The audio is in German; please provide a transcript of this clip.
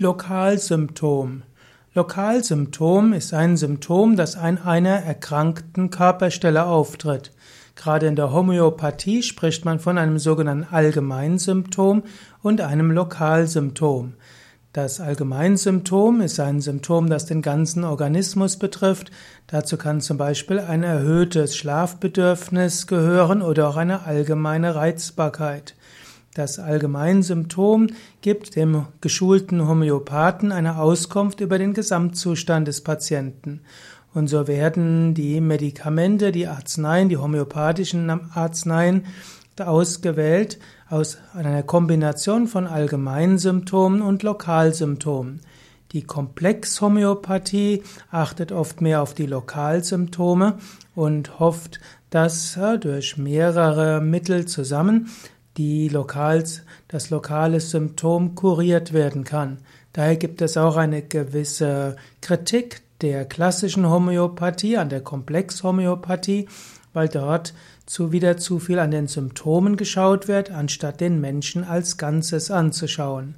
Lokalsymptom. Lokalsymptom ist ein Symptom, das an einer erkrankten Körperstelle auftritt. Gerade in der Homöopathie spricht man von einem sogenannten Allgemeinsymptom und einem Lokalsymptom. Das Allgemeinsymptom ist ein Symptom, das den ganzen Organismus betrifft. Dazu kann zum Beispiel ein erhöhtes Schlafbedürfnis gehören oder auch eine allgemeine Reizbarkeit. Das Allgemeinsymptom gibt dem geschulten Homöopathen eine Auskunft über den Gesamtzustand des Patienten. Und so werden die Medikamente, die Arzneien, die homöopathischen Arzneien ausgewählt aus einer Kombination von Allgemeinsymptomen und Lokalsymptomen. Die Komplexhomöopathie achtet oft mehr auf die Lokalsymptome und hofft, dass durch mehrere Mittel zusammen die Lokals, das lokale Symptom kuriert werden kann. Daher gibt es auch eine gewisse Kritik der klassischen Homöopathie an der Komplexhomöopathie, weil dort zu wieder zu viel an den Symptomen geschaut wird, anstatt den Menschen als Ganzes anzuschauen.